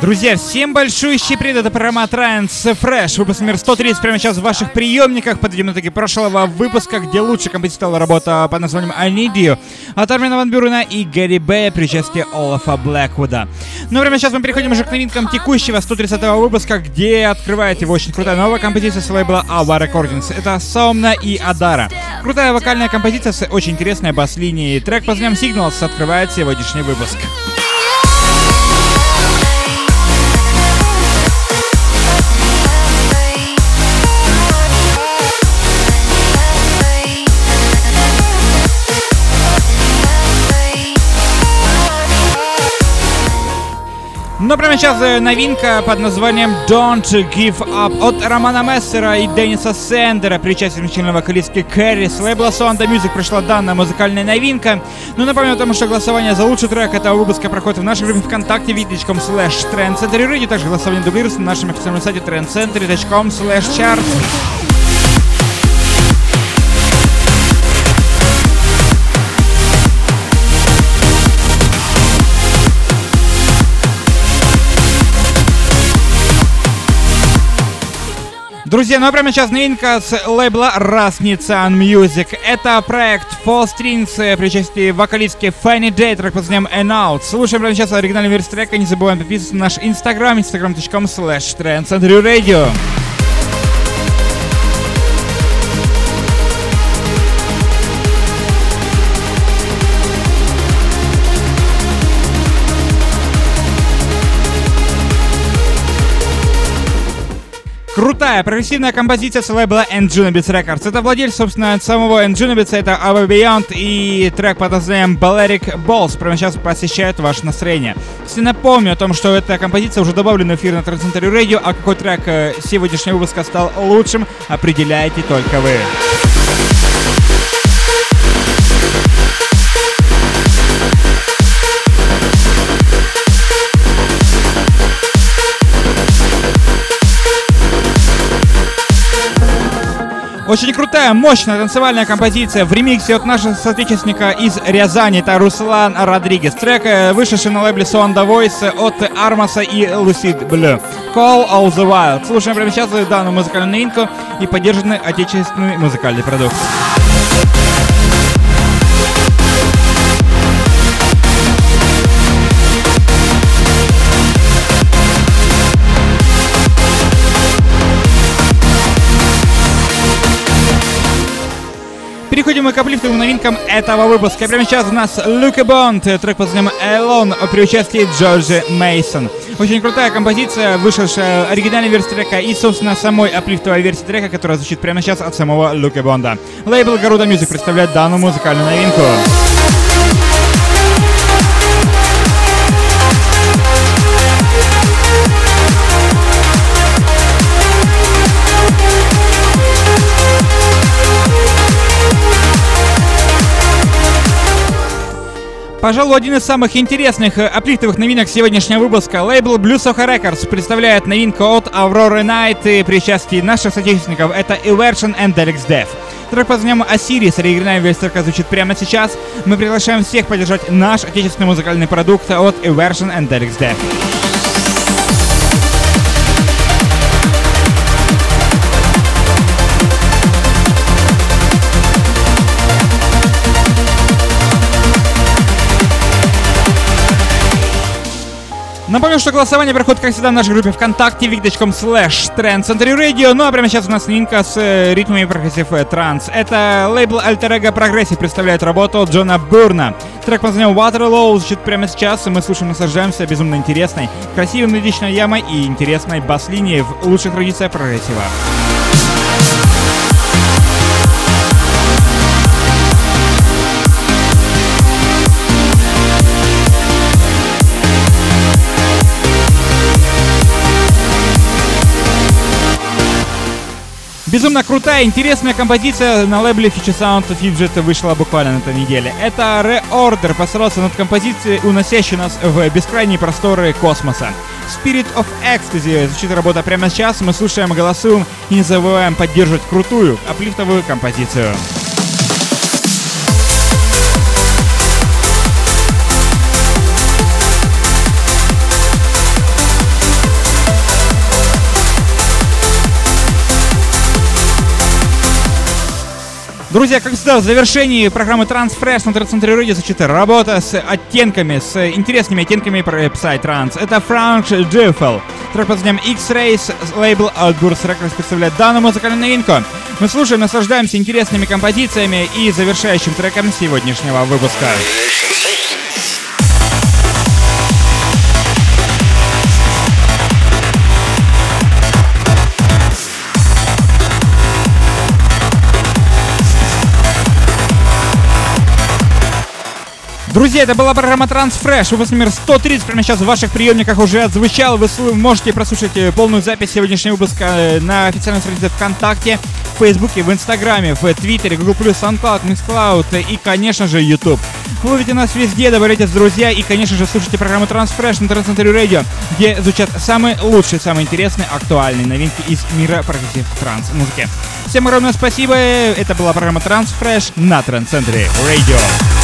Друзья, всем большущий привет, это программа Trance Fresh, выпуск номер 130 прямо сейчас в ваших приемниках, подведем итоги прошлого выпуска, где лучше композиция стала работа под названием I Need You от Армина Ван Бюрена и Гэри Бэя при участии Олафа Блэквуда. Ну, прямо сейчас мы переходим уже к новинкам текущего 130 выпуска, где открывает его очень крутая новая композиция с лейбла Ava Recordings. Это Сомна и Адара. Крутая вокальная композиция с очень интересной бас-линией. Трек под названием Signals открывает сегодняшний выпуск. Но прямо сейчас э, новинка под названием Don't Give Up от Романа Мессера и Денниса Сендера при участии замечательного вокалистки Кэрри. С лейбла Sonda Music пришла данная музыкальная новинка. Но напомню о том, что голосование за лучший трек этого выпуска проходит в нашей группе ВКонтакте vk.com slash trendcenter Также голосование дублируется на нашем официальном сайте trendcenter.com slash charts. Друзья, ну а прямо сейчас новинка с лейбла Rasnitsan Music. Это проект Fall Strings э, при участии вокалистки Fanny Day, трек под названием An Out. Слушаем прямо сейчас оригинальный версию трека. Не забываем подписываться на наш инстаграм, instagram.com slash Radio. Крутая прогрессивная композиция с лейбла Enjunibits Records. Это владелец, собственно, самого Enjunibits, это Ava Beyond и трек под названием Balearic Balls прямо сейчас посещает ваше настроение. Если напомню о том, что эта композиция уже добавлена в эфир на Трансцентре Radio, а какой трек э, сегодняшнего выпуска стал лучшим, определяете только вы. Очень крутая, мощная танцевальная композиция в ремиксе от нашего соотечественника из Рязани. Это Руслан Родригес. Трек, э, вышедший на лейбле Sound Voice от Армаса и Lucid Blue. Call All The Wild. Слушаем прямо сейчас данную музыкальную новинку и поддержанный отечественный музыкальный продукт. Переходим мы к аплифтовым новинкам этого выпуска. Прямо сейчас у нас Люка Бонд, трек под названием Элон при участии Джорджи Мейсон. Очень крутая композиция, вышедшая оригинальная версия трека и, собственно, самой аплифтовой версии трека, которая звучит прямо сейчас от самого Люка Бонда. Лейбл Garuda Music представляет данную музыкальную новинку. Пожалуй, один из самых интересных э, аплифтовых новинок сегодняшнего выпуска. Лейбл Blue Soho Records представляет новинку от Aurora Night и при участии наших соотечественников. Это Eversion and Alex Death. Трек под названием Осирис, оригинальная версия звучит прямо сейчас. Мы приглашаем всех поддержать наш отечественный музыкальный продукт от Eversion and Alex Death. Напомню, что голосование проходит, как всегда, в нашей группе ВКонтакте vk.com slash Radio. Ну а прямо сейчас у нас новинка с э, ритмами progressive э, транс. Это лейбл Alter Ego Progressive представляет работу Джона Бурна. Трек под названием Waterloo звучит прямо сейчас, и мы слушаем наслаждаемся безумно интересной, красивой мелодичной темой и интересной бас-линией в лучших традициях прогрессива. Безумно крутая, интересная композиция на лейбле Future Sound Fidget вышла буквально на этой неделе. Это Reorder постарался над композицией, уносящей нас в бескрайние просторы космоса. Spirit of Ecstasy звучит работа прямо сейчас, мы слушаем, голосуем и не забываем поддерживать крутую, аплифтовую композицию. Друзья, как всегда, в завершении программы Transfresh на Трансцентре Radio звучит работа с оттенками, с интересными оттенками про Psytrance. Это Франк Джиффел. Трек под названием X-Race, лейбл Outburst Records представляет данную музыкальную новинку. Мы слушаем, наслаждаемся интересными композициями и завершающим треком сегодняшнего выпуска. Друзья, это была программа TranceFresh, выпуск номер 130. Прямо сейчас в ваших приемниках уже отзвучал. Вы можете прослушать э, полную запись сегодняшнего выпуска э, на официальной странице ВКонтакте, в Фейсбуке, в Инстаграме, в Твиттере, Google+, SoundCloud, MixCloud и, конечно же, YouTube. Увидите нас везде, добавляйтесь, друзья, и, конечно же, слушайте программу TranceFresh на Trance Century Radio, где звучат самые лучшие, самые интересные, актуальные новинки из мира progressive trance музыки. Всем огромное спасибо. Это была программа TranceFresh на Trance Century Radio.